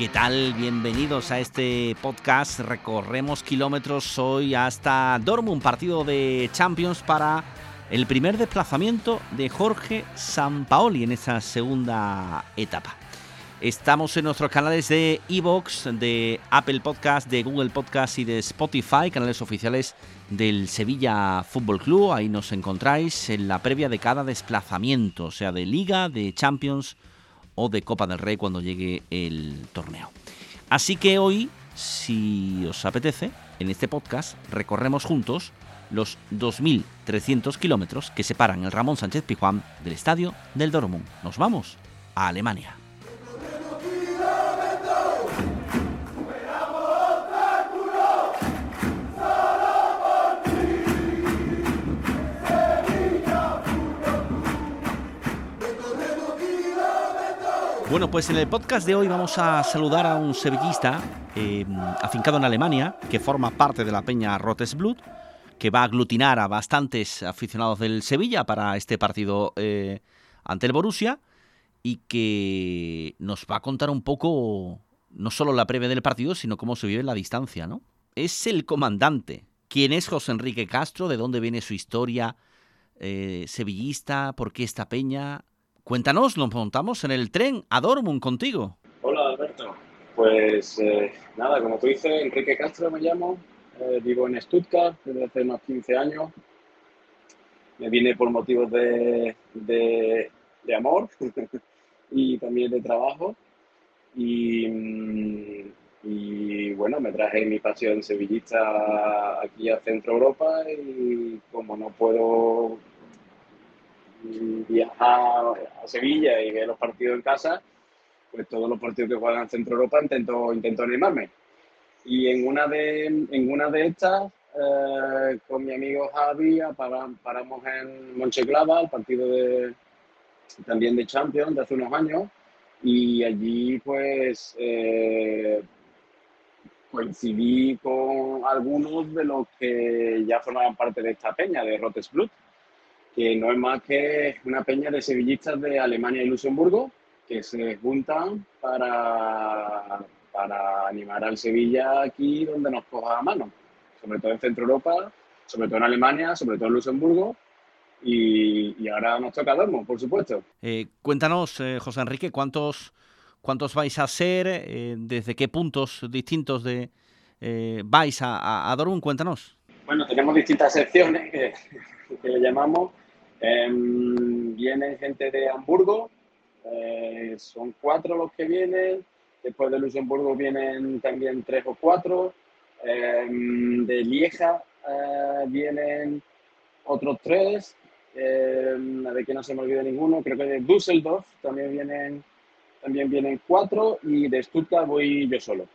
¿Qué tal? Bienvenidos a este podcast. Recorremos kilómetros hoy hasta Dortmund, partido de Champions para el primer desplazamiento de Jorge Sampaoli en esa segunda etapa. Estamos en nuestros canales de Evox, de Apple Podcast, de Google Podcast y de Spotify, canales oficiales del Sevilla Fútbol Club. Ahí nos encontráis en la previa de cada desplazamiento, o sea, de Liga, de Champions o de Copa del Rey cuando llegue el torneo. Así que hoy, si os apetece, en este podcast recorremos juntos los 2.300 kilómetros que separan el Ramón Sánchez Pijuán del estadio del Dortmund. Nos vamos a Alemania. Bueno, pues en el podcast de hoy vamos a saludar a un sevillista eh, afincado en Alemania, que forma parte de la peña Rotesblut, que va a aglutinar a bastantes aficionados del Sevilla para este partido eh, ante el Borussia y que nos va a contar un poco no solo la previa del partido, sino cómo se vive en la distancia, ¿no? Es el comandante. ¿Quién es José Enrique Castro? ¿De dónde viene su historia eh, sevillista? ¿Por qué esta peña? Cuéntanos, nos montamos en el tren a Dortmund contigo. Hola Alberto, pues eh, nada, como tú dices, Enrique Castro me llamo, eh, vivo en Stuttgart desde hace unos 15 años, me vine por motivos de, de, de amor y también de trabajo. Y, mm, y, bueno, me traje mi pasión sevillista aquí a Centro Europa y como no puedo viajar a Sevilla y ver los partidos en casa, pues todos los partidos que juegan en Centro Europa intento, intento animarme. Y en una de, en una de estas, eh, con mi amigo Javi, para, paramos en Moncheclava, el partido de, también de Champions de hace unos años, y allí pues eh, coincidí con algunos de los que ya formaban parte de esta peña, de Rotesblut que no es más que una peña de sevillistas de Alemania y Luxemburgo que se juntan para, para animar al Sevilla aquí donde nos coja a mano, sobre todo en Centro Europa, sobre todo en Alemania, sobre todo en Luxemburgo. Y, y ahora nos toca Dortmund, por supuesto. Eh, cuéntanos, eh, José Enrique, ¿cuántos, cuántos vais a ser? Eh, ¿Desde qué puntos distintos de vais a, a, a Dortmund? Cuéntanos. Bueno, tenemos distintas secciones que, que le llamamos. Em, vienen gente de Hamburgo, eh, son cuatro los que vienen. Después de Luxemburgo vienen también tres o cuatro. Em, de Lieja eh, vienen otros tres. Em, a ver que no se me olvide ninguno. Creo que de Düsseldorf también vienen, también vienen cuatro. Y de Stuttgart voy yo solo.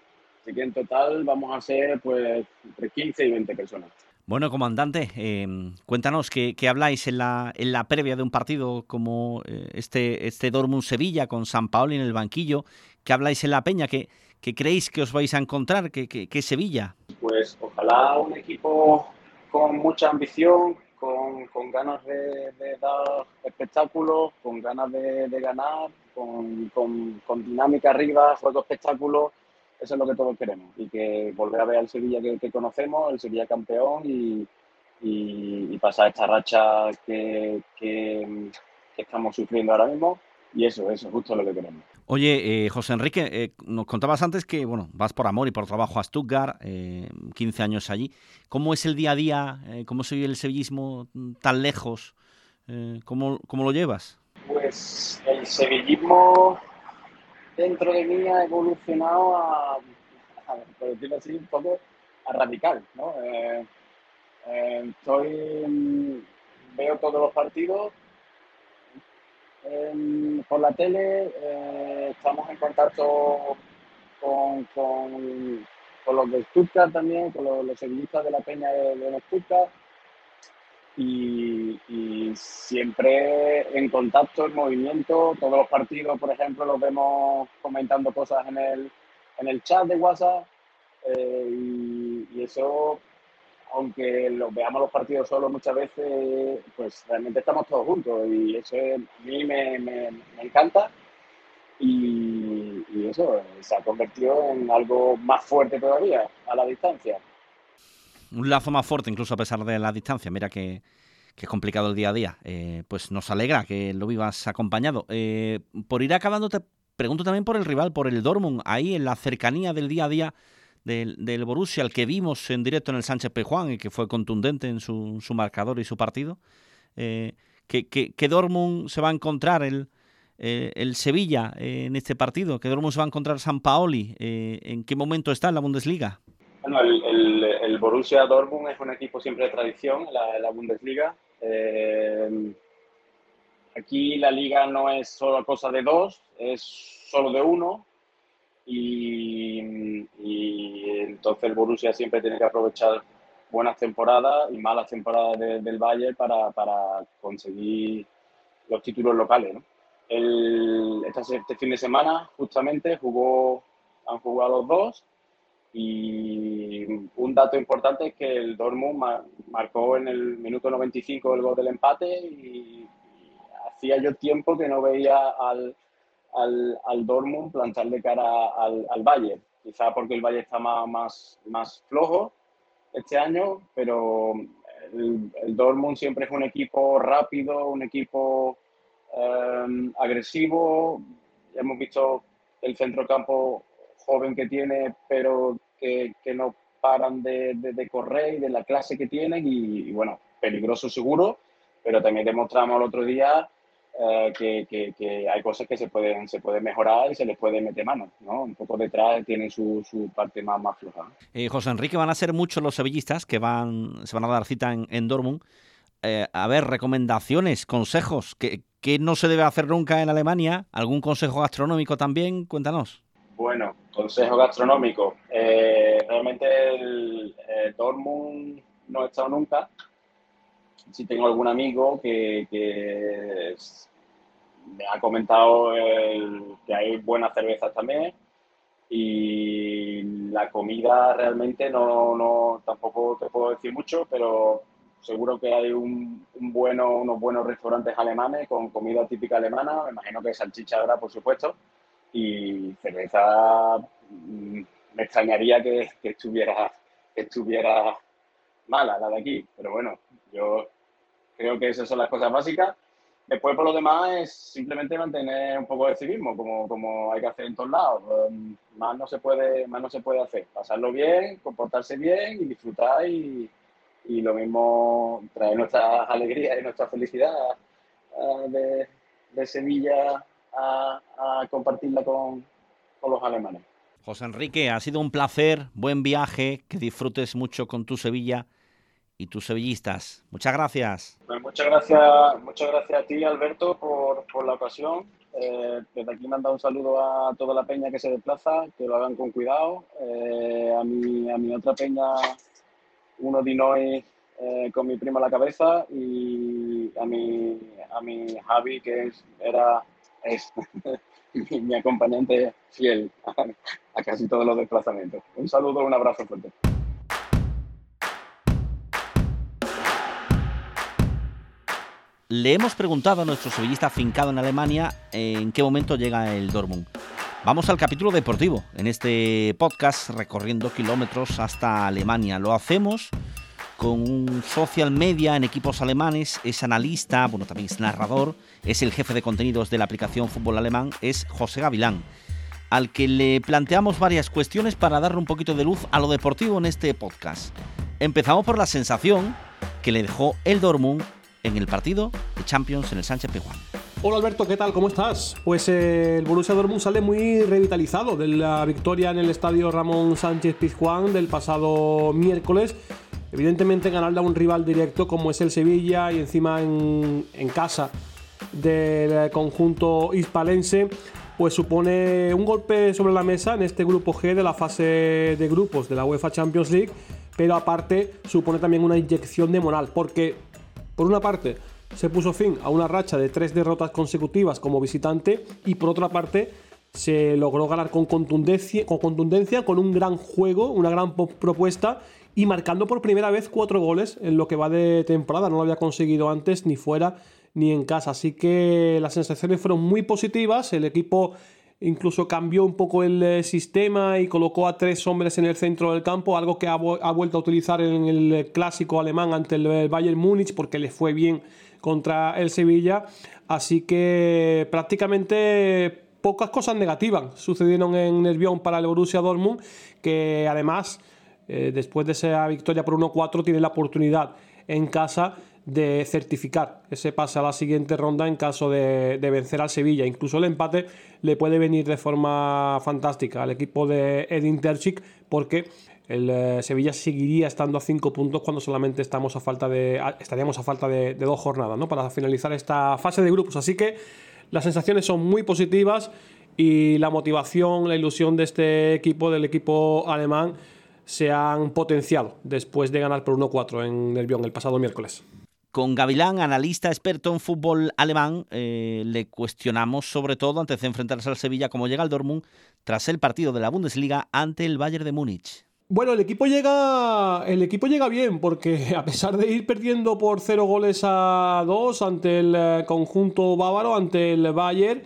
Así que en total vamos a ser pues entre 15 y 20 personas. Bueno, comandante, eh, cuéntanos qué, habláis en la, en la previa de un partido como eh, este, este Dortmund-Sevilla con San Paoli en el banquillo. ¿Qué habláis en la peña? ¿Qué, qué creéis que os vais a encontrar? ¿Qué, qué, Sevilla? Pues ojalá un equipo con mucha ambición, con, con ganas de, de, dar espectáculos, con ganas de, de ganar, con, con, con dinámica arriba, juego espectáculos eso es lo que todos queremos y que volver a ver al Sevilla que, que conocemos, el Sevilla campeón y, y, y pasar esta racha que, que, que, estamos sufriendo ahora mismo y eso, eso es justo lo que queremos. Oye, eh, José Enrique, eh, nos contabas antes que bueno, vas por amor y por trabajo a Stuttgart, 15 años allí. ¿Cómo es el día a día? ¿Cómo se vive el sevillismo tan lejos? ¿cómo, ¿Cómo lo llevas? Pues el sevillismo dentro de mí ha evolucionado a, por decirlo así, un poco a radical, ¿no? Eh, eh, estoy, veo todos los partidos por la tele, eh, estamos en contacto con, con, los de Stuttgart también, con los, los de la Peña de, de Stuttgart y, siempre en contacto, en movimiento. Todos los partidos, por ejemplo, los vemos comentando cosas en el, en el chat de WhatsApp eh, y, eso, aunque los veamos los partidos solos muchas veces, pues realmente estamos todos juntos y eso a mí me, me, encanta. Y, y, eso se ha convertido en algo más fuerte todavía a la distancia un lazo más fuerte, incluso a pesar de la distancia. Mira que, es complicado el día a día. Eh, pues nos alegra que lo vivas acompañado. Eh, por ir acabando, te pregunto también por el rival, por el Dortmund, ahí en la cercanía del día a día del, del Borussia, al que vimos en directo en el Sánchez Pejuán y que fue contundente en su, marcador y su partido. Eh, ¿qué, qué, Dortmund se va a encontrar el, el Sevilla en este partido? ¿Qué Dortmund se va a encontrar San Paoli? ¿En qué momento está en la Bundesliga? Bueno, el, el, Borussia Dortmund es un equipo siempre de tradición en la, Bundesliga. Eh, aquí la liga no es solo cosa de dos, es solo de uno. Y, entonces el Borussia siempre tiene que aprovechar buenas temporadas y malas temporadas del Bayern para, conseguir los títulos locales. este fin de semana justamente jugó, han jugado los dos y un dato importante es que el Dortmund marcó en el minuto 95 el gol del empate y, hacía yo tiempo que no veía al, al, al Dortmund plantar de cara al, al Valle. Quizá porque el Valle está más, más, más flojo este año, pero el, el, Dortmund siempre es un equipo rápido, un equipo eh, agresivo. Ya hemos visto el centrocampo joven que tiene, pero que, no paran de, correr y de la clase que tienen y, bueno, peligroso seguro, pero también demostramos el otro día eh, que, hay cosas que se pueden, se pueden mejorar y se les puede meter mano, ¿no? Un poco detrás tienen su, parte más, más floja. Eh, José Enrique, van a ser muchos los sevillistas que van, se van a dar cita en, en Dortmund. Eh, a ver, recomendaciones, consejos, ¿qué, ¿qué no se debe hacer nunca en Alemania? ¿Algún consejo gastronómico también? Cuéntanos. Bueno, consejo gastronómico. Eh, realmente el, Dortmund no he estado nunca. Si tengo algún amigo que, me ha comentado que hay buenas cervezas también y la comida realmente no, no tampoco te puedo decir mucho, pero seguro que hay un, bueno, unos buenos restaurantes alemanes con comida típica alemana, me imagino que salchicha habrá, por supuesto, y cerveza mm, me extrañaría que, estuviera, estuviera mala la de aquí, pero bueno, yo creo que esas son las cosas básicas. Después, por lo demás, es simplemente mantener un poco de civismo, como, como hay que hacer en todos lados. Um, más no se puede, más no se puede hacer. Pasarlo bien, comportarse bien y disfrutar y, y lo mismo traer nuestra alegría y nuestra felicidad uh, de, de Sevilla a, compartirla con, los alemanes. José Enrique, ha sido un placer, buen viaje, que disfrutes mucho con tu Sevilla y tus sevillistas. Muchas gracias. Pues muchas gracias, muchas gracias a ti, Alberto, por, la ocasión. Eh, desde aquí manda un saludo a toda la peña que se desplaza, que lo hagan con cuidado. Eh, a, mi, a mi otra peña, uno de hoy eh, con mi primo a la cabeza y a mi, a mi Javi, que era es mi, acompañante fiel a, casi todos los desplazamientos. Un saludo, un abrazo fuerte. Le hemos preguntado a nuestro sevillista fincado en Alemania en qué momento llega el Dortmund. Vamos al capítulo deportivo en este podcast recorriendo kilómetros hasta Alemania. Lo hacemos con social media en equipos alemanes, es analista, bueno, también es narrador, es el jefe de contenidos de la aplicación Fútbol Alemán, es José Gavilán, al que le planteamos varias cuestiones para darle un poquito de luz a lo deportivo en este podcast. Empezamos por la sensación que le dejó el Dortmund en el partido de Champions en el Sánchez Pizjuán. Hola Alberto, ¿qué tal? ¿Cómo estás? Pues eh, el Borussia Dortmund sale muy revitalizado de la victoria en el estadio Ramón Sánchez Pizjuán del pasado miércoles. Evidentemente ganarle a un rival directo como es el Sevilla y encima en, casa del conjunto hispalense pues supone un golpe sobre la mesa en este grupo G de la fase de grupos de la UEFA Champions League, pero aparte supone también una inyección de moral, porque por una parte se puso fin a una racha de tres derrotas consecutivas como visitante y por otra parte se logró ganar con contundencia, con un gran juego, una gran propuesta y marcando por primera vez cuatro goles en lo que va de temporada. No lo había conseguido antes ni fuera ni en casa. Así que las sensaciones fueron muy positivas. El equipo incluso cambió un poco el eh, sistema y colocó a tres hombres en el centro del campo, algo que ha, vuelto a utilizar en el clásico alemán ante el Bayern Múnich porque le fue bien contra el Sevilla. Así que prácticamente pocas cosas negativas sucedieron en Nervión para el Borussia Dortmund, que además, eh, después de esa victoria por 1-4, tiene la oportunidad en casa de certificar ese pase a la siguiente ronda en caso de, vencer al Sevilla. Incluso el empate le puede venir de forma fantástica al equipo de Edin Terzic porque el eh, Sevilla seguiría estando a 5 puntos cuando solamente estamos a falta de, estaríamos a falta de, dos jornadas ¿no? para finalizar esta fase de grupos. Así que las sensaciones son muy positivas y la motivación, la ilusión de este equipo, del equipo alemán, se han potenciado después de ganar por 1-4 en Nervión el pasado miércoles. Con Gavilán, analista experto en fútbol alemán, eh, le cuestionamos sobre todo antes de enfrentarse al Sevilla cómo llega el Dortmund tras el partido de la Bundesliga ante el Bayern de Múnich. Bueno, el equipo llega. El equipo llega bien, porque a pesar de ir perdiendo por cero goles a dos ante el eh, conjunto bávaro, ante el Bayern,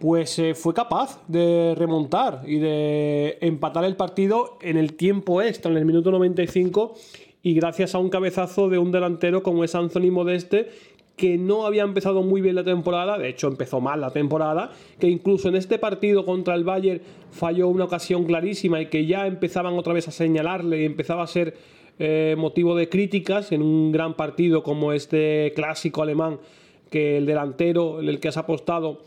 pues eh, fue capaz de remontar y de empatar el partido en el tiempo extra, en el minuto 95, y gracias a un cabezazo de un delantero como es Anthony Modeste, que no había empezado muy bien la temporada, de hecho empezó mal la temporada, que incluso en este partido contra el Bayern falló una ocasión clarísima y que ya empezaban otra vez a señalarle y empezaba a ser eh, motivo de críticas en un gran partido como este clásico alemán, que el delantero, el que has apostado,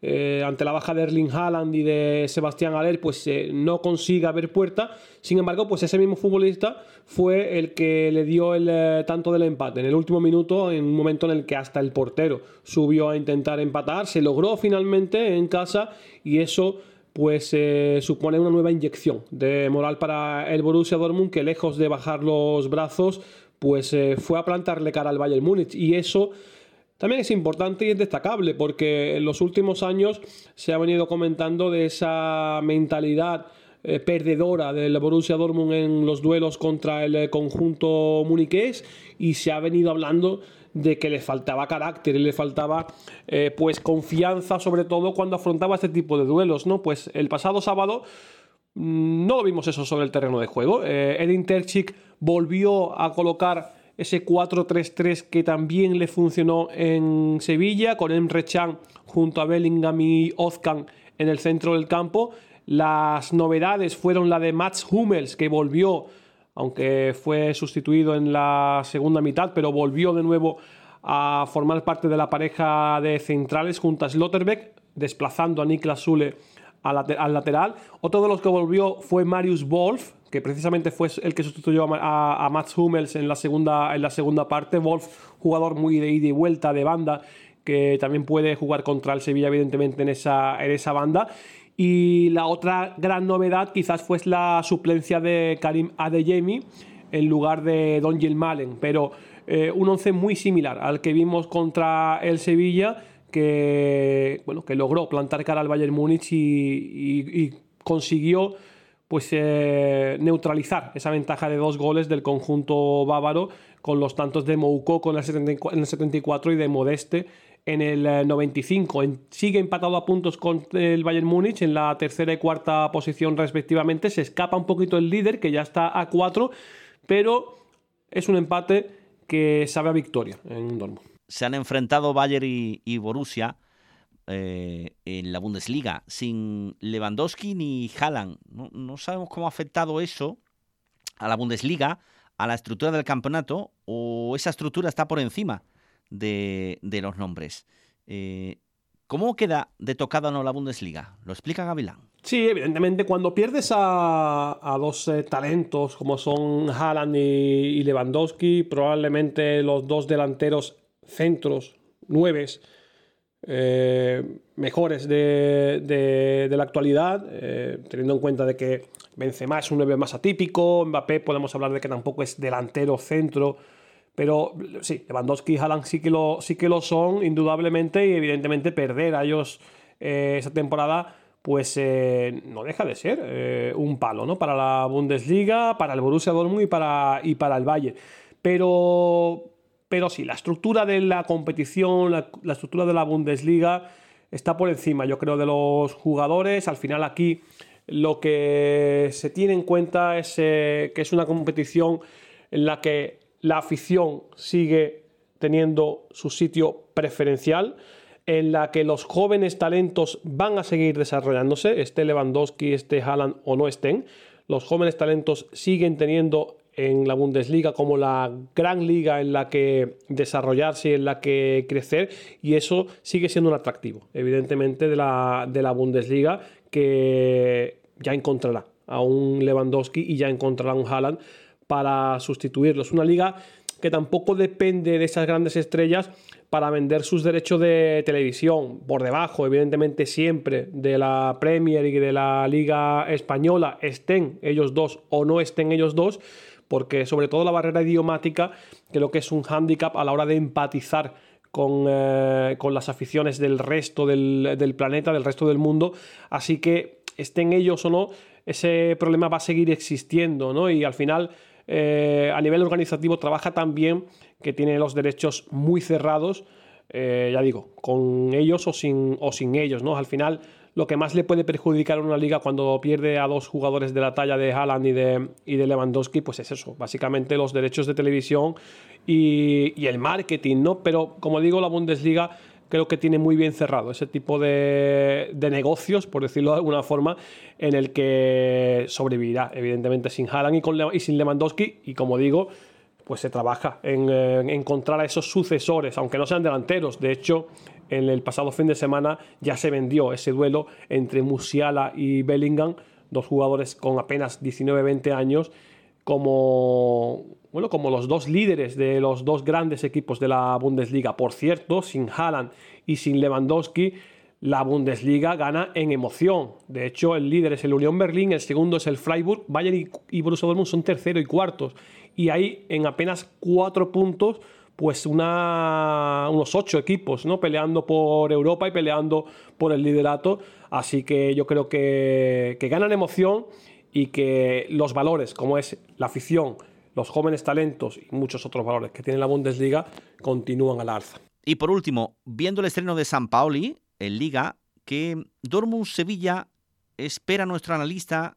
eh, ante la baja de Erling Haaland y de Sebastián Aller, pues eh, no consiga ver puerta. Sin embargo, pues ese mismo futbolista fue el que le dio el eh, tanto del empate en el último minuto, en un momento en el que hasta el portero subió a intentar empatar. Se logró finalmente en casa y eso pues supone una nueva inyección de moral para el Borussia Dortmund que lejos de bajar los brazos pues fue a plantarle cara al Bayern Múnich y eso también es importante y es destacable porque en los últimos años se ha venido comentando de esa mentalidad eh, perdedora del Borussia Dortmund en los duelos contra el eh, conjunto muniqués y se ha venido hablando de que le faltaba carácter y le faltaba eh, pues confianza sobre todo cuando afrontaba este tipo de duelos, ¿no? Pues el pasado sábado mm, no vimos eso sobre el terreno de juego. Edin Terzic volvió a colocar ese 4-3-3 que también le funcionó en Sevilla, con Emre Can junto a Bellingham y Ozcan en el centro del campo. Las novedades fueron la de Mats Hummels, que volvió, aunque fue sustituido en la segunda mitad, pero volvió de nuevo a formar parte de la pareja de centrales junto a Slotterbeck, desplazando a Niklas Sule al lateral. Otro de los que volvió fue Marius Wolf, que precisamente fue el que sustituyó a, Mats Hummels en la, segunda, en la segunda parte. Wolf, jugador muy de ida y vuelta, de banda, que también puede jugar contra el Sevilla, evidentemente, en esa, en esa banda. Y la otra gran novedad quizás fue la suplencia de Karim Adeyemi en lugar de Don Malen, pero eh, un once muy similar al que vimos contra el Sevilla, que, bueno, que logró plantar cara al Bayern Múnich y consiguió pues eh, neutralizar esa ventaja de dos goles del conjunto bávaro con los tantos de Moukoko en el, 74 y de Modeste en el 95. Eh, sigue empatado a puntos con el Bayern Múnich en la tercera y cuarta posición respectivamente. Se escapa un poquito el líder que ya está a cuatro, pero es un empate que sabe a victoria en Dortmund. Se han enfrentado Bayern y, Borussia eh, en la Bundesliga sin Lewandowski ni Haaland. No, sabemos cómo ha afectado eso a la Bundesliga, a la estructura del campeonato, o esa estructura está por encima de, los nombres. Eh, ¿Cómo queda de tocada no la Bundesliga? ¿Lo explica Gavilán? Sí, evidentemente, cuando pierdes a, dos eh, talentos como son Haaland y, Lewandowski, probablemente los dos delanteros centros, nueves, eh, mejores de, la actualidad, eh, teniendo en cuenta de que Benzema es un nueve más atípico, Mbappé podemos hablar de que tampoco es delantero centro, pero sí, Lewandowski y Haaland sí que lo, sí que lo son, indudablemente, y evidentemente perder a ellos eh, esa temporada, pues eh, no deja de ser un palo, ¿no? Para la Bundesliga, para el Borussia Dortmund y para, y para el Bayern. Pero, pero sí, la estructura de la competición, la, estructura de la Bundesliga está por encima, yo creo, de los jugadores. Al final aquí lo que se tiene en cuenta es que es una competición en la que la afición sigue teniendo su sitio preferencial, en la que los jóvenes talentos van a seguir desarrollándose, esté Lewandowski, esté Haaland o no estén. Los jóvenes talentos siguen teniendo en la Bundesliga como la gran liga en la que desarrollarse y en la que crecer y eso sigue siendo un atractivo evidentemente de la, de la Bundesliga que ya encontrará a un Lewandowski y ya encontrará un Haaland para sustituirlos. Una liga que tampoco depende de esas grandes estrellas para vender sus derechos de televisión, por debajo, evidentemente, siempre de la Premier y de la Liga Española, estén ellos dos o no estén ellos dos, porque sobre todo la barrera idiomática creo que es un hándicap a la hora de empatizar con, eh, las aficiones del resto del, planeta, del resto del mundo, así que estén ellos o no, ese problema va a seguir existiendo, ¿no? Y al final eh, a nivel organizativo trabaja tan bien que tiene los derechos muy cerrados, eh, ya digo, con ellos o sin, o sin ellos, ¿no? Al final, lo que más le puede perjudicar a una liga cuando pierde a dos jugadores de la talla de Haaland y de, y de Lewandowski, pues es eso, básicamente los derechos de televisión y, el marketing, ¿no? Pero como digo, la Bundesliga creo que tiene muy bien cerrado ese tipo de, negocios, por decirlo de alguna forma, en el que sobrevivirá, evidentemente, sin Haaland y, con y sin Lewandowski. Y como digo, pues se trabaja en, encontrar a esos sucesores, aunque no sean delanteros. De hecho, en el pasado fin de semana ya se vendió ese duelo entre Musiala y Bellingham, dos jugadores con apenas 19-20 años, como bueno, como los dos líderes de los dos grandes equipos de la Bundesliga. Por cierto, sin Haaland y sin Lewandowski, la Bundesliga gana en emoción. De hecho, el líder es el Unión Berlín, el segundo es el Freiburg, Bayern y Borussia Dortmund son tercero y cuartos. Y hay en apenas cuatro puntos, pues una, unos ocho equipos, ¿no? Peleando por Europa y peleando por el liderato. Así que yo creo que, ganan emoción y que los valores, como es la afición, los jóvenes talentos y muchos otros valores que tiene la Bundesliga continúan al alza. Y por último, viendo el estreno de San Paoli en Liga, que Dortmund Sevilla espera nuestro analista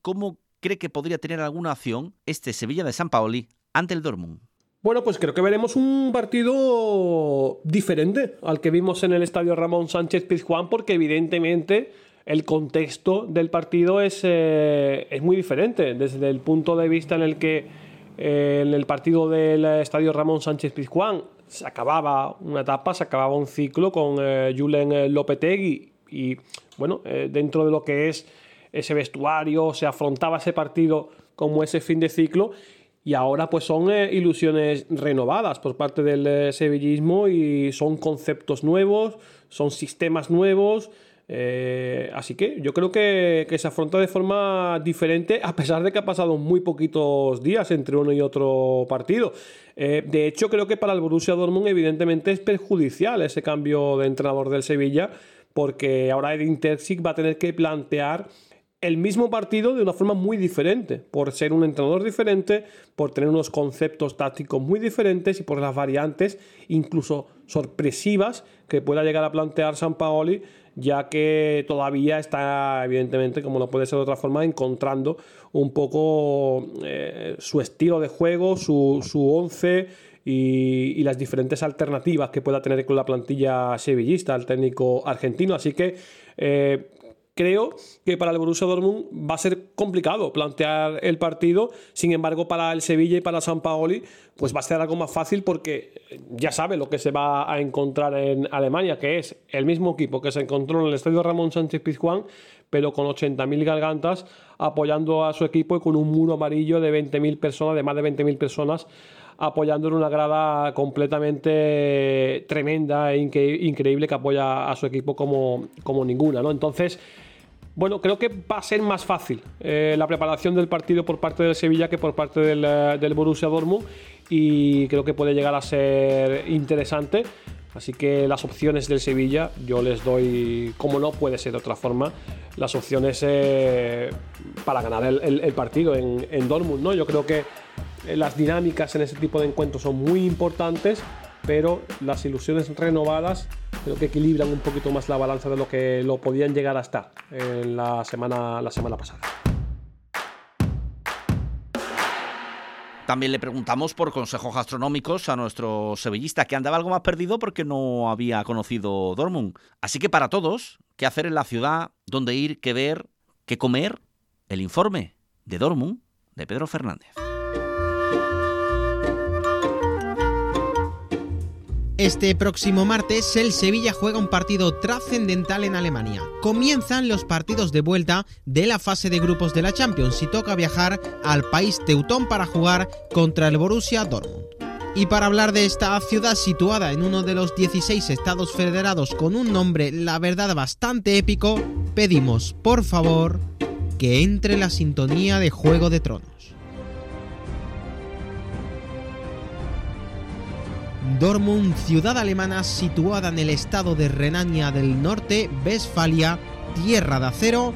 cómo cree que podría tener alguna acción este Sevilla de San Paoli ante el Dortmund. Bueno, pues creo que veremos un partido diferente al que vimos en el estadio Ramón Sánchez Pizjuán, porque evidentemente el contexto del partido es, eh, es muy diferente desde el punto de vista en el que en el partido del estadio Ramón Sánchez Pizjuán. Se acababa una etapa, se acababa un ciclo con eh, Julen eh, Lopetegui y bueno, eh, dentro de lo que es ese vestuario se afrontaba ese partido como ese fin de ciclo y ahora pues son ilusiones renovadas por parte del sevillismo y son conceptos nuevos, son sistemas nuevos, eh, así que yo creo que, se afronta de forma diferente, a pesar de que ha pasado muy poquitos días entre uno y otro partido. Eh, de hecho, creo que para el Borussia Dortmund, evidentemente, es perjudicial ese cambio de entrenador del Sevilla, porque ahora Edin Terzic va a tener que plantear el mismo partido de una forma muy diferente, por ser un entrenador diferente, por tener unos conceptos tácticos muy diferentes y por las variantes incluso sorpresivas que pueda llegar a plantear San Paoli ya que todavía está, evidentemente, como no puede ser de otra forma, encontrando un poco eh, su estilo de juego, su, su once y, las diferentes alternativas que pueda tener con la plantilla sevillista, el técnico argentino. Así que eh, creo que para el Borussia Dortmund va a ser complicado plantear el partido. Sin embargo, para el Sevilla y para San Paoli, pues va a ser algo más fácil porque ya sabe lo que se va a encontrar en Alemania, que es el mismo equipo que se encontró en el estadio Ramón Sánchez Pizjuán, pero con 80.000 gargantas apoyando a su equipo y con un muro amarillo de 20.000 personas, de más de 20.000 personas apoyando en una grada completamente tremenda e increíble que apoya a su equipo como, como ninguna, ¿no? Entonces, bueno, creo que va a ser más fácil eh, la preparación del partido por parte del Sevilla que por parte del, eh, del Borussia Dortmund y creo que puede llegar a ser interesante. Así que las opciones del Sevilla yo les doy, como no puede ser de otra forma, las opciones eh, para ganar el, partido en, en, Dortmund. ¿no? Yo creo que las dinámicas en ese tipo de encuentros son muy importantes, pero las ilusiones renovadas creo que equilibran un poquito más la balanza de lo que lo podían llegar a estar en la semana, la semana pasada. También le preguntamos por consejos gastronómicos a nuestro sevillista, que andaba algo más perdido porque no había conocido Dortmund. Así que para todos, ¿qué hacer en la ciudad? ¿Dónde ir? ¿Qué ver? ¿Qué comer? El informe de Dortmund de Pedro Fernández. Este próximo martes el Sevilla juega un partido trascendental en Alemania. Comienzan los partidos de vuelta de la fase de grupos de la Champions y toca viajar al país teutón para jugar contra el Borussia Dortmund. Y para hablar de esta ciudad situada en uno de los 16 estados federados con un nombre, la verdad, bastante épico, pedimos, por favor, que entre la sintonía de Juego de Tronos. Dortmund, ciudad alemana situada en el estado de Renania del Norte, Westfalia, tierra de acero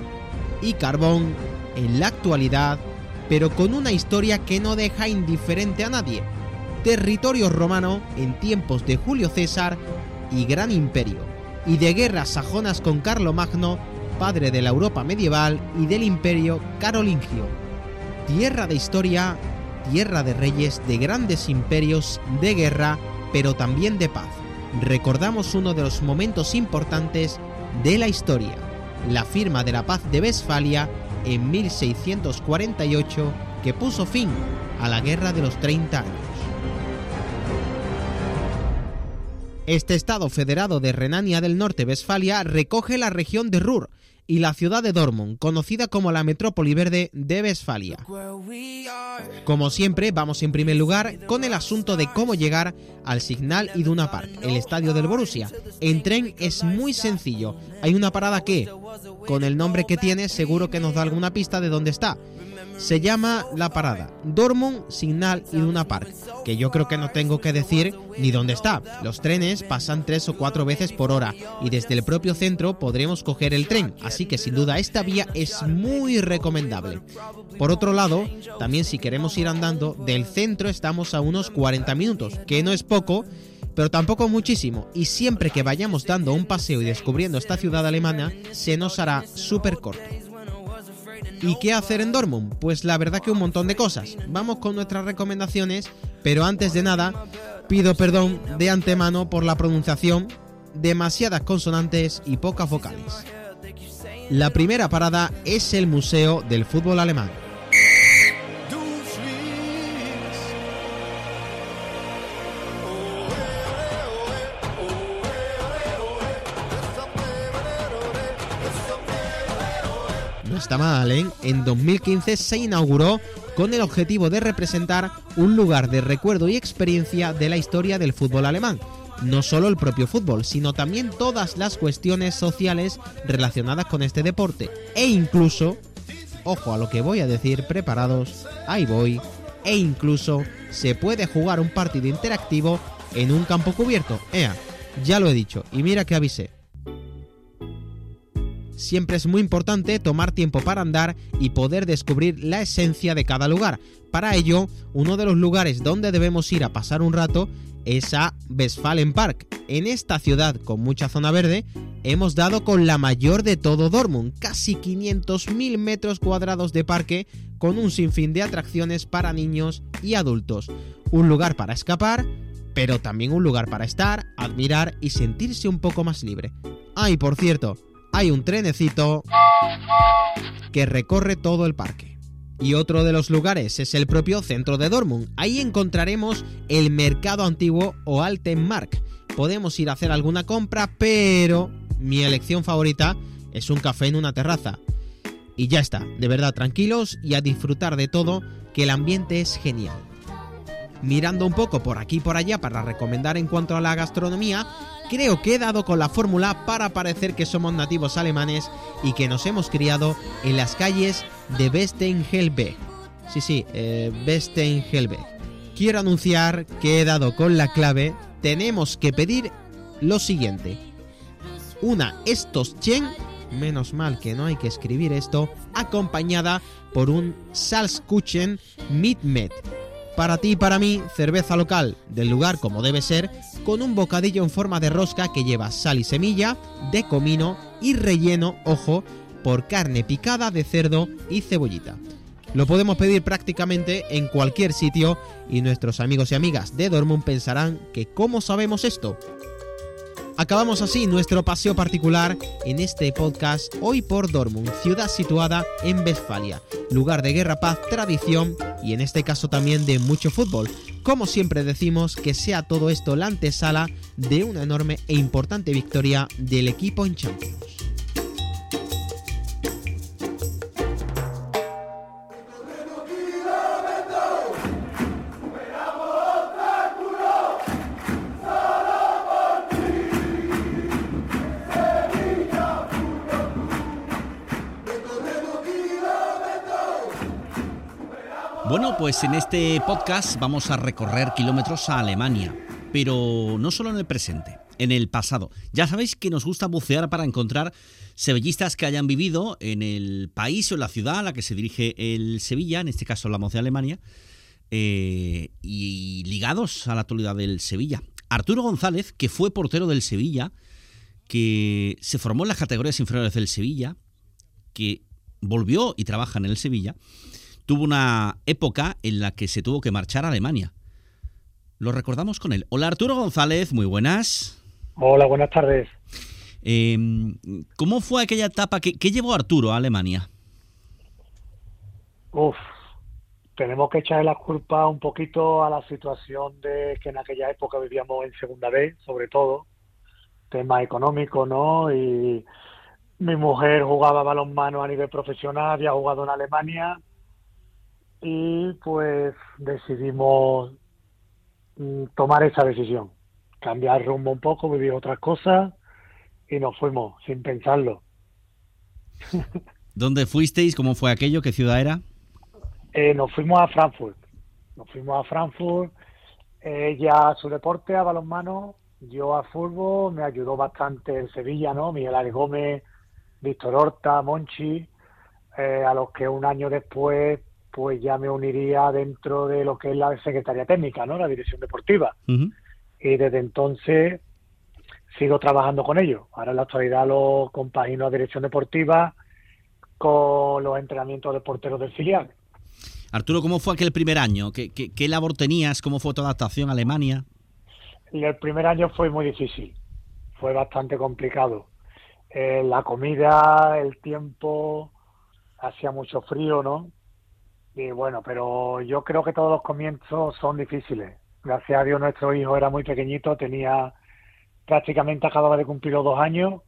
y carbón en la actualidad, pero con una historia que no deja indiferente a nadie. Territorio romano en tiempos de Julio César y Gran Imperio, y de guerras sajonas con Carlomagno, padre de la Europa medieval y del Imperio carolingio. Tierra de historia, tierra de reyes, de grandes imperios, de guerra, pero también de paz. Recordamos uno de los momentos importantes de la historia, la firma de la paz de Westfalia en 1648 que puso fin a la Guerra de los 30 años. Este Estado federado de Renania del Norte-Westfalia recoge la región de Ruhr, y la ciudad de Dortmund, conocida como la metrópoli verde de Westfalia. Como siempre, vamos en primer lugar con el asunto de cómo llegar al Signal Iduna Park, el estadio del Borussia. En tren es muy sencillo. Hay una parada que, con el nombre que tiene, seguro que nos da alguna pista de dónde está se llama La Parada, Dortmund, Signal y Duna Park, que yo creo que no tengo que decir ni dónde está. Los trenes pasan tres o cuatro veces por hora y desde el propio centro podremos coger el tren, así que sin duda esta vía es muy recomendable. Por otro lado, también si queremos ir andando, del centro estamos a unos 40 minutos, que no es poco, pero tampoco muchísimo, y siempre que vayamos dando un paseo y descubriendo esta ciudad alemana, se nos hará súper corto. ¿Y qué hacer en Dortmund? Pues la verdad que un montón de cosas. Vamos con nuestras recomendaciones, pero antes de nada, pido perdón de antemano por la pronunciación, demasiadas consonantes y pocas vocales. La primera parada es el Museo del Fútbol Alemán. Está mal, ¿eh? En 2015 se inauguró con el objetivo de representar un lugar de recuerdo y experiencia de la historia del fútbol alemán. No solo el propio fútbol, sino también todas las cuestiones sociales relacionadas con este deporte. E incluso, ojo a lo que voy a decir, preparados, ahí voy, e incluso se puede jugar un partido interactivo en un campo cubierto. Ea, ya lo he dicho, y mira que avisé siempre es muy importante tomar tiempo para andar y poder descubrir la esencia de cada lugar. Para ello, uno de los lugares donde debemos ir a pasar un rato es a Westfalen Park. En esta ciudad con mucha zona verde hemos dado con la mayor de todo Dortmund, casi 500.000 metros cuadrados de parque con un sinfín de atracciones para niños y adultos. Un lugar para escapar, pero también un lugar para estar, admirar y sentirse un poco más libre. Ah, y por cierto, hay un trenecito que recorre todo el parque. Y otro de los lugares es el propio centro de Dortmund. Ahí encontraremos el mercado antiguo o Altenmark. Podemos ir a hacer alguna compra, pero mi elección favorita es un café en una terraza. Y ya está, de verdad tranquilos y a disfrutar de todo, que el ambiente es genial. Mirando un poco por aquí y por allá para recomendar en cuanto a la gastronomía, creo que he dado con la fórmula para parecer que somos nativos alemanes y que nos hemos criado en las calles de Westenhelbe. Sí, sí, eh. Quiero anunciar que he dado con la clave. Tenemos que pedir lo siguiente. Una estos chen, menos mal que no hay que escribir esto, acompañada por un Salzkuchen mit Met. Para ti y para mí, cerveza local del lugar como debe ser, con un bocadillo en forma de rosca que lleva sal y semilla, de comino y relleno, ojo, por carne picada de cerdo y cebollita. Lo podemos pedir prácticamente en cualquier sitio y nuestros amigos y amigas de Dortmund pensarán que ¿cómo sabemos esto? Acabamos así nuestro paseo particular en este podcast hoy por Dortmund, ciudad situada en Westfalia, lugar de guerra, paz, tradición y en este caso también de mucho fútbol. Como siempre decimos, que sea todo esto la antesala de una enorme e importante victoria del equipo en Champions. Bueno, pues en este podcast vamos a recorrer kilómetros a Alemania, pero no solo en el presente, en el pasado. Ya sabéis que nos gusta bucear para encontrar sevillistas que hayan vivido en el país o en la ciudad a la que se dirige el Sevilla, en este caso la de Alemania, eh, y ligados a la actualidad del Sevilla. Arturo González, que fue portero del Sevilla, que se formó en las categorías inferiores del Sevilla, que volvió y trabaja en el Sevilla, tuvo una época en la que se tuvo que marchar a Alemania. Lo recordamos con él. Hola Arturo González, muy buenas. Hola, buenas tardes. Eh, ¿Cómo fue aquella etapa? ¿Qué, ¿Qué, llevó Arturo a Alemania? Uf, tenemos que echarle la culpa un poquito a la situación de que en aquella época vivíamos en Segunda B, sobre todo, tema económico, ¿no? Y mi mujer jugaba balonmano a nivel profesional, había jugado en Alemania y pues decidimos mm, tomar esa decisión, cambiar rumbo un poco, vivir otras cosas y nos fuimos sin pensarlo. ¿Dónde fuisteis? ¿Cómo fue aquello? ¿Qué ciudad era? Eh, nos fuimos a Frankfurt. Nos fuimos a Frankfurt. Ella a su deporte, a balonmano, yo a fútbol. Me ayudó bastante en Sevilla, ¿no? Miguel Ari Gómez, Víctor Horta, Monchi, eh, a los que un año después pues ya me uniría dentro de lo que es la Secretaría Técnica, ¿no? La Dirección Deportiva. Uh -huh. Y desde entonces sigo trabajando con ellos. Ahora en la actualidad lo compagino a Dirección Deportiva con los entrenamientos de porteros del filial. Arturo, ¿cómo fue aquel primer año? ¿Qué, qué, qué labor tenías? ¿Cómo fue tu adaptación a Alemania? El primer año fue muy difícil, fue bastante complicado. Eh, la comida, el tiempo, hacía mucho frío, ¿no? Bueno, pero yo creo que todos los comienzos son difíciles. Gracias a Dios nuestro hijo era muy pequeñito, tenía prácticamente acababa de cumplir los dos años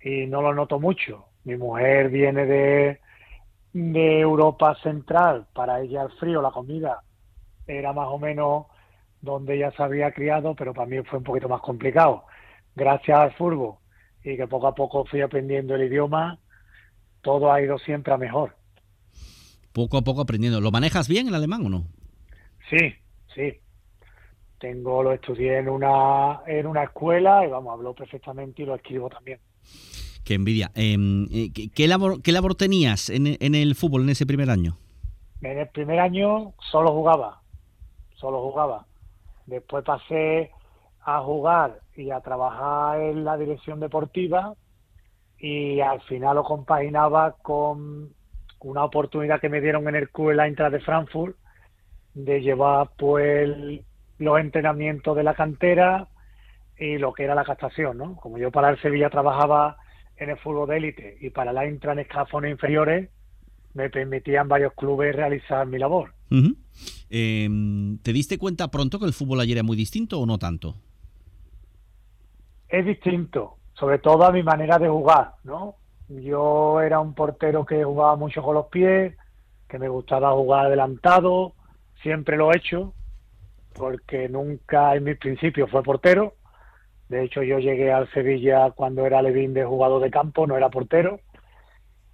y no lo noto mucho. Mi mujer viene de, de Europa Central, para ella el frío, la comida era más o menos donde ella se había criado, pero para mí fue un poquito más complicado. Gracias al fútbol y que poco a poco fui aprendiendo el idioma, todo ha ido siempre a mejor poco a poco aprendiendo. ¿Lo manejas bien el alemán o no? Sí, sí. Tengo, lo estudié en una, en una escuela y vamos, hablo perfectamente y lo escribo también. Qué envidia. Eh, ¿qué, labor, ¿Qué labor tenías en, en el fútbol en ese primer año? En el primer año solo jugaba, solo jugaba. Después pasé a jugar y a trabajar en la dirección deportiva y al final lo compaginaba con una oportunidad que me dieron en el club la Eintracht de Frankfurt de llevar pues los entrenamientos de la cantera y lo que era la captación, ¿no? Como yo para el Sevilla trabajaba en el fútbol de élite y para la Eintracht en escalafones inferiores, me permitían varios clubes realizar mi labor. Em, ¿Te diste cuenta pronto que el fútbol ayer era muy distinto o no tanto? Es distinto, sobre todo a mi manera de jugar, ¿no? Yo era un portero que jugaba mucho con los pies, que me gustaba jugar adelantado, siempre lo he hecho, porque nunca en mis principios fue portero. De hecho, yo llegué al Sevilla cuando era Levín de jugador de campo, no era portero.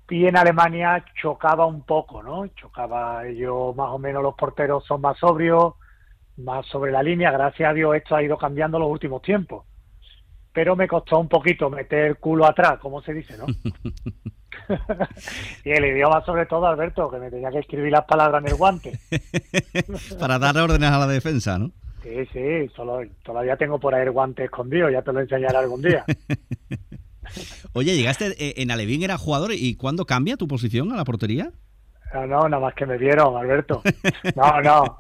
Y en Alemania chocaba un poco, ¿no? Chocaba, yo más o menos los porteros son más sobrios, más sobre la línea. Gracias a Dios esto ha ido cambiando los últimos tiempos. Pero me costó un poquito meter el culo atrás, como se dice, ¿no? y el idioma sobre todo, Alberto, que me tenía que escribir las palabras en el guante. Para dar órdenes a la defensa, ¿no? Sí, sí, solo, todavía tengo por ahí el guante escondido, ya te lo enseñaré algún día. Oye, llegaste eh, en Alevín, era jugador, ¿y cuándo cambia tu posición a la portería? No, no, nada más que me vieron, Alberto. No, no.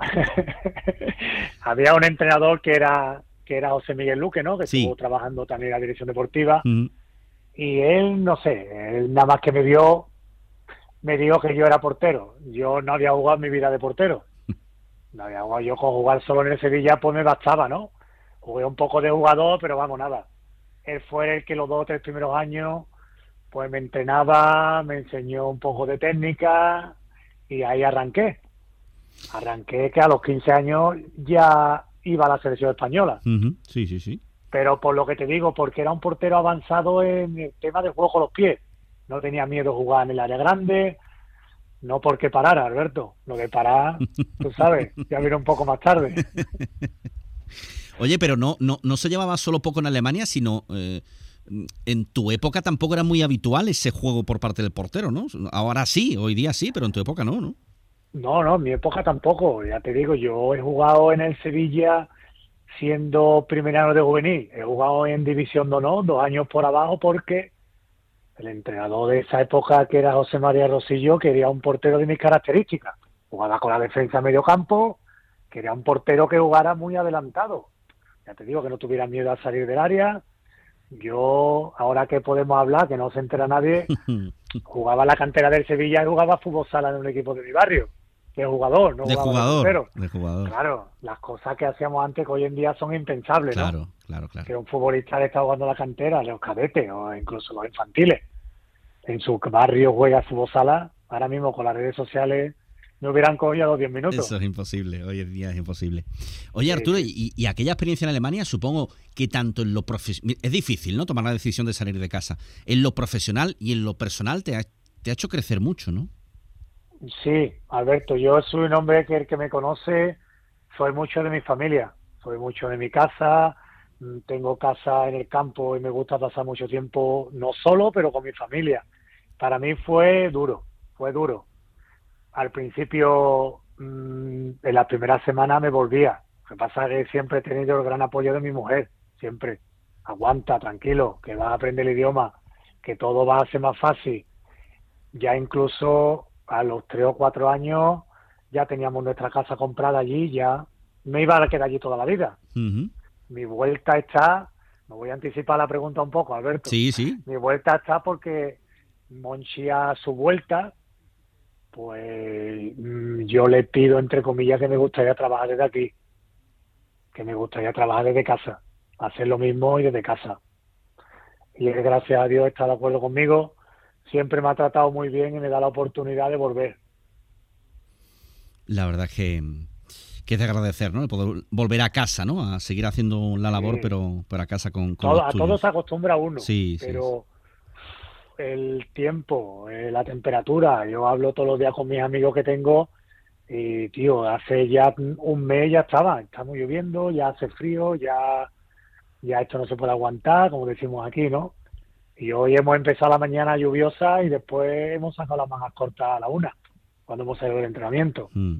Había un entrenador que era que era José Miguel Luque, ¿no? Que estuvo trabajando también en la dirección deportiva. Y él, no sé, él nada más que me vio, me dijo que yo era portero. Yo no había jugado en mi vida de portero. No había jugado yo con jugar solo en el Sevilla, pues me bastaba, ¿no? Jugué un poco de jugador, pero vamos, nada. Él fue el que los dos o tres primeros años, pues me entrenaba, me enseñó un poco de técnica y ahí arranqué. Arranqué que a los 15 años ya iba a la selección española. Sí, sí, sí. Pero por lo que te digo, porque era un portero avanzado en el tema de juego con los pies. No tenía miedo jugar en el área grande, no porque parara, Alberto. Lo que parar, tú sabes, ya vino un poco más tarde. Oye, pero no, no, no se llevaba solo poco en Alemania, sino eh, en tu época tampoco era muy habitual ese juego por parte del portero, ¿no? Ahora sí, hoy día sí, pero en tu época no, ¿no? No, no, en mi época tampoco. Ya te digo, yo he jugado en el Sevilla siendo primer año de juvenil. He jugado en División de Honor, dos años por abajo, porque el entrenador de esa época, que era José María Rosillo, quería un portero de mis características. Jugaba con la defensa a medio campo, quería un portero que jugara muy adelantado. Ya te digo, que no tuviera miedo a salir del área. Yo, ahora que podemos hablar, que no se entera nadie, jugaba la cantera del Sevilla y jugaba fútbol sala en un equipo de mi barrio de jugador, no de jugador, de jugador. Claro, las cosas que hacíamos antes que hoy en día son impensables, claro, Claro, claro, Que un futbolista le está jugando la cantera, los cadetes o incluso los infantiles. En su barrio juega fútbol sala, ahora mismo con las redes sociales no hubieran cogido los 10 minutos. Eso es imposible, hoy en día es imposible. Oye, Arturo, y, aquella experiencia en Alemania, supongo que tanto en lo profesional, es difícil, ¿no? Tomar la decisión de salir de casa. En lo profesional y en lo personal te te ha hecho crecer mucho, ¿no? Sí, Alberto, yo soy un hombre que el que me conoce soy mucho de mi familia, soy mucho de mi casa, mm, tengo casa en el campo y me gusta pasar mucho tiempo, no solo, pero con mi familia. Para mí fue duro, fue duro. Al principio, mm, en la primera semana me volvía. Lo que pasa es que siempre he tenido el gran apoyo de mi mujer, siempre. Aguanta, tranquilo, que vas a aprender el idioma, que todo va a ser más fácil. Ya incluso a los tres o cuatro años ya teníamos nuestra casa comprada allí, ya me iba a quedar allí toda la vida. Mi vuelta está, me voy a anticipar la pregunta un poco, Alberto. Sí, sí. Mi vuelta está porque Monchi a su vuelta, pues mm, yo le pido, entre comillas, que me gustaría trabajar desde aquí, que me gustaría trabajar desde casa, hacer lo mismo y desde casa. Y él, gracias a Dios, está de acuerdo conmigo siempre me ha tratado muy bien y me da la oportunidad de volver. La verdad que, que es de agradecer, ¿no? poder volver a casa, ¿no? A seguir haciendo la labor, pero, pero a casa con, con A todos se acostumbra uno. Sí, pero el tiempo, eh, la temperatura, yo hablo todos los días con mis amigos que tengo y, tío, hace ya un mes ya estaba, estamos lloviendo, ya hace frío, ya, ya esto no se puede aguantar, como decimos aquí, ¿no? Y hoy hemos empezado la mañana lluviosa y después hemos sacado las mangas cortas a la una, cuando hemos salido del entrenamiento. Mm.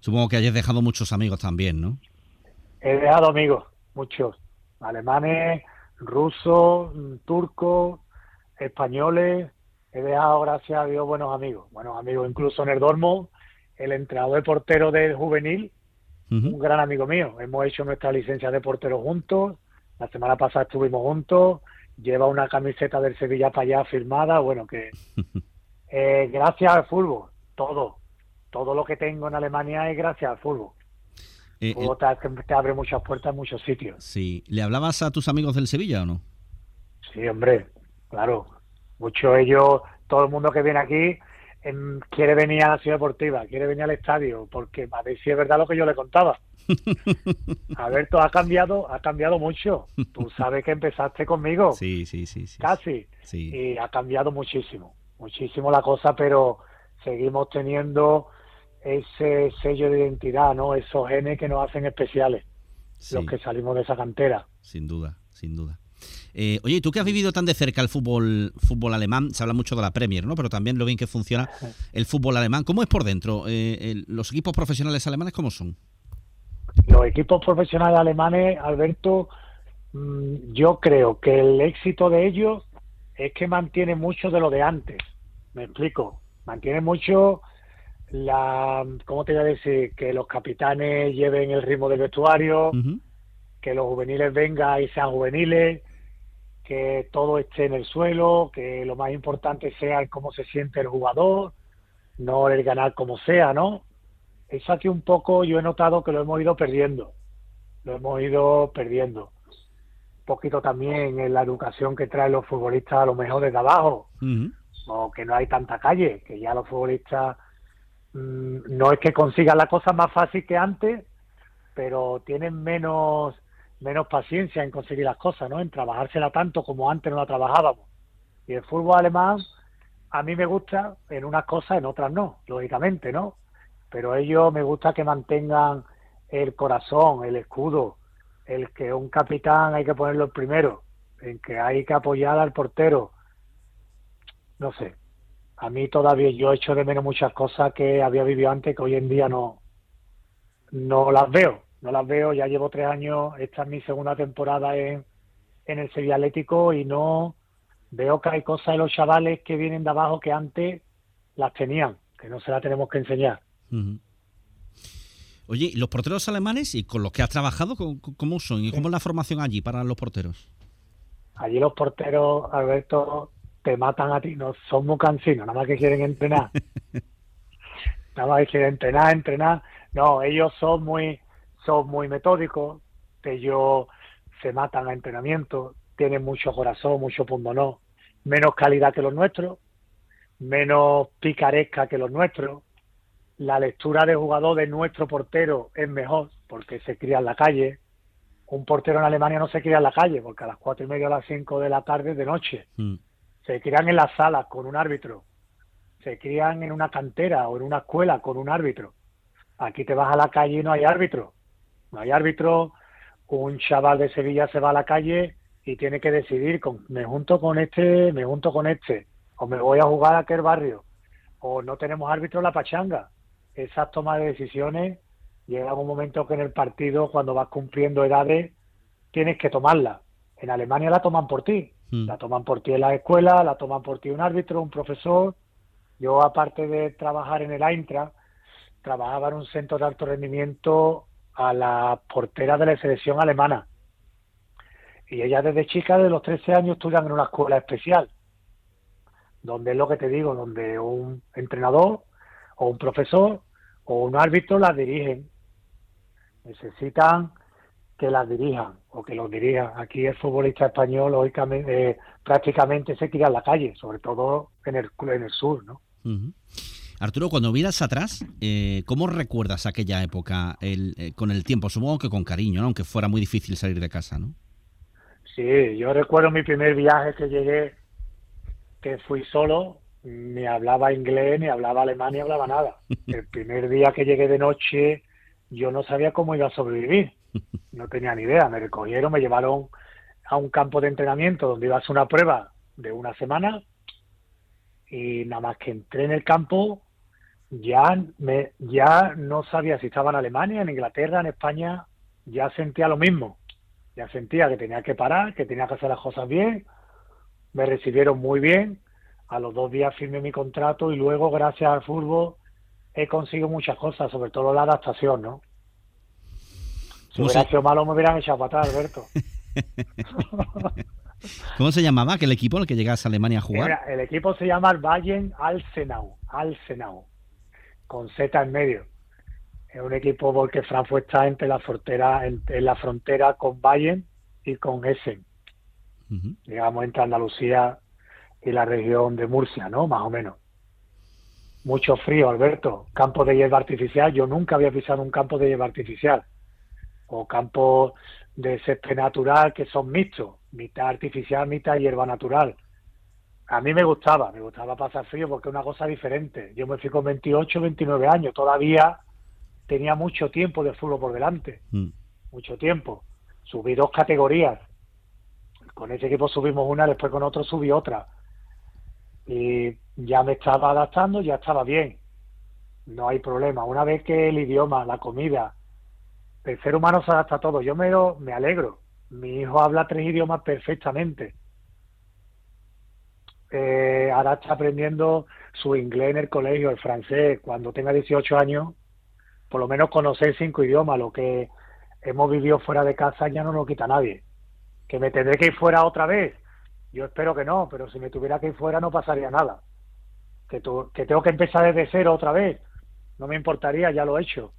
Supongo que hayas dejado muchos amigos también, ¿no? He dejado amigos, muchos, alemanes, rusos, turcos, españoles. He dejado, gracias a Dios, buenos amigos. Buenos amigos, incluso en el Dormo, el entrenador de portero del juvenil, un gran amigo mío. Hemos hecho nuestra licencia de portero juntos. La semana pasada estuvimos juntos. Lleva una camiseta del Sevilla para allá firmada. Bueno, que eh, gracias al fútbol, todo. Todo lo que tengo en Alemania es gracias al fútbol. Eh, Fútbol te, te abre muchas puertas en muchos sitios. Sí. ¿Le hablabas a tus amigos del Sevilla o no? Sí, hombre, claro. Muchos ellos, todo el mundo que viene aquí em, quiere venir a la ciudad deportiva, quiere venir al estadio, porque a ver si es verdad lo que yo le contaba. A ver, todo ha cambiado, ha cambiado mucho. Tú sabes que empezaste conmigo, Sí, sí, sí. sí. casi, Sí. y ha cambiado muchísimo, muchísimo la cosa, pero seguimos teniendo ese sello de identidad, ¿no? Esos genes que nos hacen especiales, sí, los que salimos de esa cantera. Sin duda, sin duda. Eh, oye, ¿y tú que has vivido tan de cerca el fútbol, fútbol alemán? Se habla mucho de la Premier, ¿no? Pero también lo bien que funciona el fútbol alemán. ¿Cómo es por dentro? Eh, el- ¿Los equipos profesionales alemanes cómo son? los equipos profesionales alemanes, Alberto, mm, yo creo que el éxito de ellos es que mantiene mucho de lo de antes. Me explico. Mantiene mucho la, ¿cómo te voy a decir? Que los capitanes lleven el ritmo del vestuario, que los juveniles vengan y sean juveniles, que todo esté en el suelo, que lo más importante sea el cómo se siente el jugador, no el ganar como sea, ¿no? Eso aquí un poco yo he notado que lo hemos ido perdiendo, lo hemos ido perdiendo. Un poquito también en la educación que traen los futbolistas a lo mejor desde abajo, o que no hay tanta calle, que ya los futbolistas mm, no es que consigan la cosa más fácil que antes, pero tienen menos menos paciencia en conseguir las cosas, ¿no? En trabajársela tanto como antes no la trabajábamos. Y el fútbol alemán a mí me gusta en unas cosas, en otras no, lógicamente, ¿no? Pero ellos me gusta que mantengan el corazón, el escudo, el que un capitán hay que ponerlo primero, en que hay que apoyar al portero, no sé. A mí todavía yo echo de menos muchas cosas que había vivido antes que hoy en día no, no las veo. No las veo, ya llevo tres años, esta es mi segunda temporada en, en el Sevilla Atlético y no veo que hay cosas de los chavales que vienen de abajo que antes las tenían, que no se las tenemos que enseñar. Oye, ¿y los porteros alemanes y con los que has trabajado, cómo, cómo son? ¿Y cómo es la formación allí para los porteros? Allí los porteros, Alberto, te matan a ti, no son muy cansinos, nada más que quieren entrenar. nada más que quieren entrenar, entrenar. No, ellos son muy, son muy metódicos, ellos se matan a entrenamiento, tienen mucho corazón, mucho pundonor, menos calidad que los nuestros, menos picaresca que los nuestros. La lectura de jugador de nuestro portero es mejor porque se cría en la calle, un portero en Alemania no se cría en la calle, porque a las cuatro y media o las cinco de la tarde de noche. Mm. Se crían en las salas con un árbitro. Se crían en una cantera o en una escuela con un árbitro. Aquí te vas a la calle y no hay árbitro. No hay árbitro. Un chaval de Sevilla se va a la calle y tiene que decidir, con, me junto con este, me junto con este, o me voy a jugar a aquel barrio, o no tenemos árbitro en la pachanga. Esas tomas de decisiones llega un momento que en el partido, cuando vas cumpliendo edades, tienes que tomarla. En Alemania la toman por ti. Mm. La toman por ti en la escuela, la toman por ti un árbitro, un profesor. Yo, aparte de trabajar en el Eintracht, trabajaba en un centro de alto rendimiento a la portera de la selección alemana. Y ella desde chica, de los 13 años, estudian en una escuela especial, donde es lo que te digo, donde un entrenador o un profesor o un árbitro las dirigen. Necesitan que las dirijan o que los dirijan. Aquí el futbolista español lógicamente, eh, prácticamente se tira en la calle, sobre todo en el, en el sur, ¿no? Arturo, cuando miras atrás, eh, ¿cómo recuerdas aquella época el- eh, con el tiempo? Supongo que con cariño, ¿no? aunque fuera muy difícil salir de casa, ¿no? Sí, yo recuerdo mi primer viaje que llegué, que fui solo, ni hablaba inglés, ni hablaba alemán, ni hablaba nada. El primer día que llegué de noche, yo no sabía cómo iba a sobrevivir. No tenía ni idea. Me recogieron, me llevaron a un campo de entrenamiento donde iba a hacer una prueba de una semana y nada más que entré en el campo ya me ya no sabía si estaba en Alemania, en Inglaterra, en España, ya sentía lo mismo. Ya sentía que tenía que parar, que tenía que hacer las cosas bien. Me recibieron muy bien. A los dos días firmé mi contrato y luego, gracias al fútbol, he conseguido muchas cosas, sobre todo la adaptación, ¿no? Si hubiera sido malo me hubieran echado para atrás, Alberto. ¿Cómo se llamaba aquel equipo al que llegas a Alemania a jugar? el equipo se llama el Bayern Alsenau, Alsenau, con Z en medio. Es un equipo porque Frankfurt está entre la frontera, en, la frontera con Bayern y con Essen. Digamos, entre Andalucía y la región de Murcia, ¿no? Más o menos. Mucho frío, Alberto. Campo de hierba artificial. Yo nunca había pisado un campo de hierba artificial. O campo de césped natural que son mixtos, mitad artificial, mitad hierba natural. A mí me gustaba, me gustaba pasar frío porque es una cosa diferente. Yo me fui con 28, 29 años, todavía tenía mucho tiempo de fútbol por delante, mm. mucho tiempo. Subí dos categorías. Con ese equipo subimos una, después con otro subí otra. Y ya me estaba adaptando, ya estaba bien. No hay problema. Una vez que el idioma, la comida, el ser humano se adapta a todo. Yo me, me alegro. Mi hijo habla tres idiomas perfectamente. Eh, ahora está aprendiendo su inglés en el colegio, el francés. Cuando tenga 18 años, por lo menos conocer cinco idiomas. Lo que hemos vivido fuera de casa ya no lo quita nadie. ¿Que me tendré que ir fuera otra vez? Yo espero que no, pero si me tuviera que ir fuera no pasaría nada. Que, que tengo que empezar desde cero otra vez, no me importaría, ya lo he hecho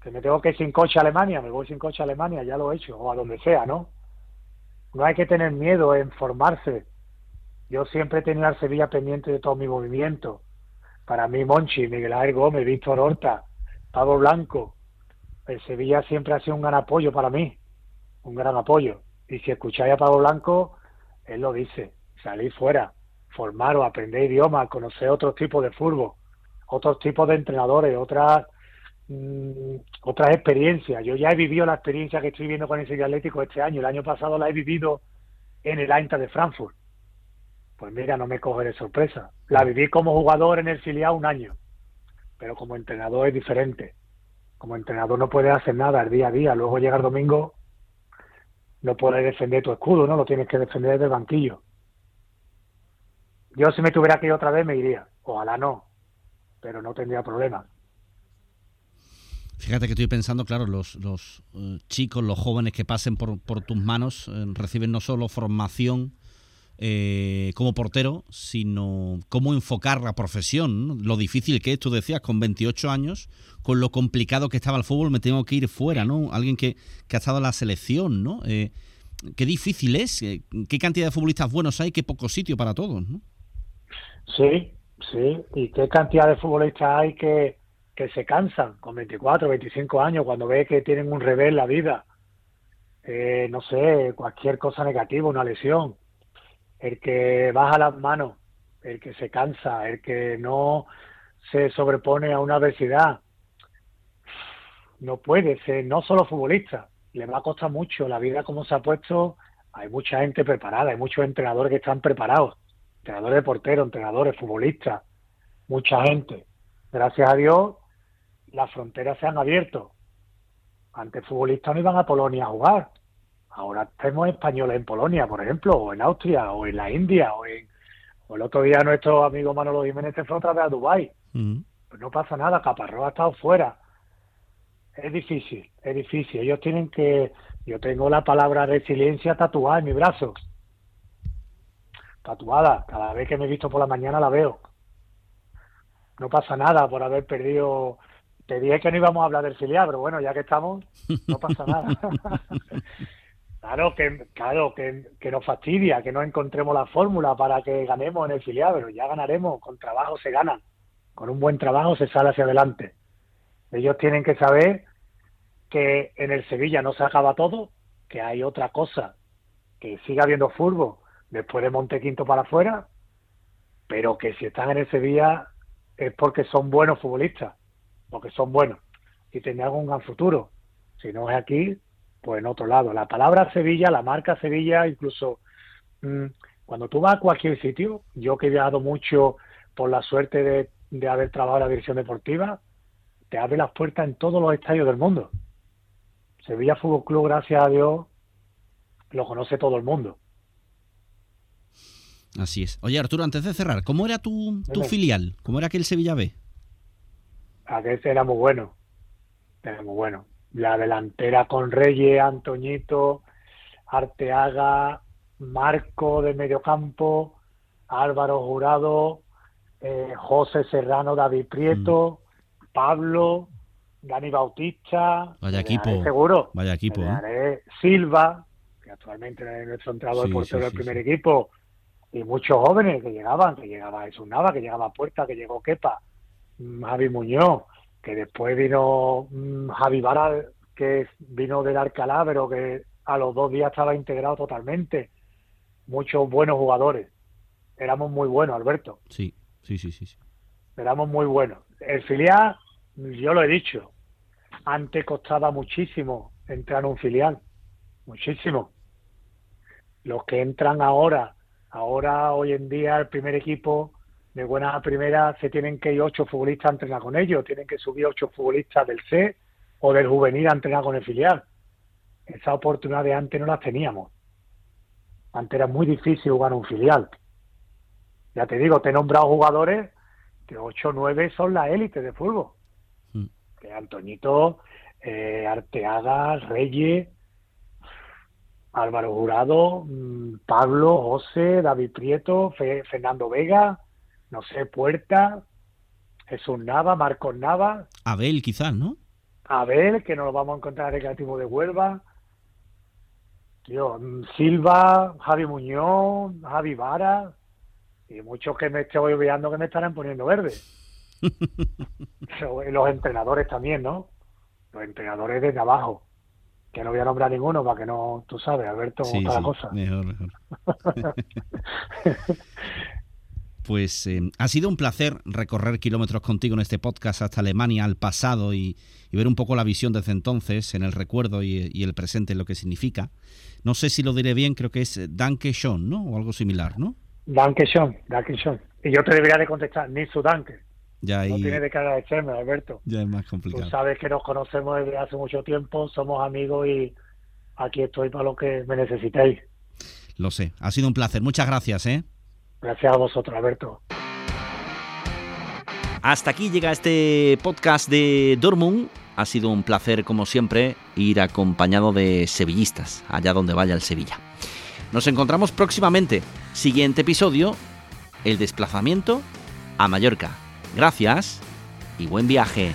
que me tengo que ir sin coche a Alemania, me voy sin coche a Alemania, ya lo he hecho, o a donde sea, ¿no? No hay que tener miedo en formarse. Yo siempre he tenido al Sevilla pendiente de todo mi movimiento. Para mí, Monchi, Miguel Ángel Gómez, Víctor Horta, Pablo Blanco, el Sevilla siempre ha sido un gran apoyo para mí, un gran apoyo. Y si escucháis a Pablo Blanco, él lo dice, salir fuera, formaros, aprender idiomas, conocer otros tipos de fútbol, otros tipos de entrenadores, otras Mm, otras experiencias. Yo ya he vivido la experiencia que estoy viviendo con el Sevilla Atlético este año. El año pasado la he vivido en el Eintracht de Frankfurt. Pues mira, no me coge de sorpresa. La viví como jugador en el filial un año, pero como entrenador es diferente. Como entrenador no puedes hacer nada el día a día. Luego llega el domingo, no puedes defender tu escudo, ¿no? Lo tienes que defender desde el banquillo. Yo si me tuviera que ir otra vez me iría. Ojalá no, pero no tendría problema. Fíjate que estoy pensando, claro, los, los eh, chicos, los jóvenes que pasen por, por tus manos eh, reciben no solo formación eh, como portero, sino cómo enfocar la profesión, lo difícil que es, tú decías, con 28 años, con lo complicado que estaba el fútbol, me tengo que ir fuera, ¿no? Alguien que, ha estado en la selección, ¿no? qué difícil es, qué cantidad de futbolistas buenos hay, qué poco sitio para todos, ¿no? Sí, sí, y qué cantidad de futbolistas hay que que se cansan con 24, 25 años cuando ve que tienen un revés en la vida, eh, no sé, cualquier cosa negativa, una lesión, el que baja las manos, el que se cansa, el que no se sobrepone a una adversidad, no puede ser, no solo futbolista, le va a costar mucho la vida como se ha puesto, hay mucha gente preparada, hay muchos entrenadores que están preparados, entrenadores de porteros, entrenadores, futbolistas, mucha gente. Gracias a Dios las fronteras se han abierto. Antes futbolistas no iban a Polonia a jugar. Ahora tenemos españoles en Polonia, por ejemplo, o en Austria, o en la India, o en... O el otro día nuestro amigo Manolo Jiménez se fue otra vez a Dubái. Mm. Pues no pasa nada, Caparrós ha estado fuera. Es difícil, es difícil. Ellos tienen que... Yo tengo la palabra resiliencia tatuada en mi brazo. Tatuada. Cada vez que me he visto por la mañana la veo. No pasa nada por haber perdido te dije que no íbamos a hablar del filial, pero bueno, ya que estamos, no pasa nada. claro que claro que, que, nos fastidia que no encontremos la fórmula para que ganemos en el filial, pero ya ganaremos, con trabajo se gana, con un buen trabajo se sale hacia adelante. Ellos tienen que saber que en el Sevilla no se acaba todo, que hay otra cosa, que siga habiendo fútbol después de Montequinto para afuera, pero que si están en el Sevilla es porque son buenos futbolistas porque son buenos y tendrán un gran futuro. Si no es aquí, pues en otro lado. La palabra Sevilla, la marca Sevilla, incluso mm, cuando tú vas a cualquier sitio, yo que he viajado mucho por la suerte de, de haber trabajado en la dirección deportiva, te abre las puertas en todos los estadios del mundo. Sevilla Fútbol Club, gracias a Dios, lo conoce todo el mundo. Así es. Oye, Arturo, antes de cerrar, ¿cómo era tu, tu filial? ¿Cómo era aquel Sevilla B? Aquel era muy bueno. Era muy bueno. La delantera con Reyes, Antoñito, Arteaga, Marco de mediocampo, Álvaro Jurado, eh, José Serrano, David Prieto, Pablo, Dani Bautista. Vaya equipo. Seguro. Vaya equipo, ¿eh? Silva, que actualmente es nuestro entrenador Sí, portero sí, del sí, primer equipo. Y muchos jóvenes que llegaban, que llegaba Jesús Nava, que llegaba Puerta, que llegó Kepa, mm, Javi Muñoz, que después vino mm, Javi Vara, que vino del Alcalá, pero que a los dos días estaba integrado totalmente. Muchos buenos jugadores. Éramos muy buenos, Alberto. Sí, sí, sí, sí. sí. Éramos muy buenos. El filial, yo lo he dicho, antes costaba muchísimo entrar en un filial. Muchísimo. Los que entran ahora, ahora hoy en día el primer equipo de buena a primera se tienen que ir ocho futbolistas a entrenar con ellos, tienen que subir ocho futbolistas del C o del juvenil a entrenar con el filial. Esa oportunidad de antes no las teníamos. Antes era muy difícil jugar un filial. Ya te digo, te he nombrado jugadores que 8 o 9 son la élite de fútbol. Mm. Que Antoñito, eh, Arteaga, Reyes, Álvaro Jurado, mm, Pablo, José, David Prieto, Fe- Fernando Vega, no sé, Puerta, Jesús Nava, Marcos Nava, Abel, quizás, ¿no? Abel, que nos lo vamos a encontrar en el Recreativo de Huelva. Tío, mm, Silva, Javi Muñoz, Javi Vara, y muchos que me estoy olvidando que me estarán poniendo verde. Y los entrenadores también, ¿no? Los entrenadores desde abajo. Que no voy a nombrar ninguno para que no, tú sabes, Alberto, cómo Sí, está la sí, cosa. Mejor, mejor. Pues eh, ha sido un placer recorrer kilómetros contigo en este podcast hasta Alemania, al pasado y, y ver un poco la visión desde entonces, en el recuerdo y, y el presente, lo que significa. No sé si lo diré bien, creo que es Danke schon, ¿no? O algo similar, ¿no? Danke schön, danke schön. Y yo te debería de contestar, ni su danke. Ya No ahí tienes de que agradecerme, Alberto. ya es más Tú complicado. sabes que nos conocemos desde hace mucho tiempo, somos amigos y aquí estoy para lo que me necesitéis. Lo sé. Ha sido un placer. Muchas gracias, ¿eh? Gracias a vosotros, Alberto. Hasta aquí llega este podcast de Dortmund. Ha sido un placer, como siempre, ir acompañado de sevillistas, allá donde vaya el Sevilla. Nos encontramos próximamente. Siguiente episodio, el desplazamiento a Mallorca. Gracias y buen viaje.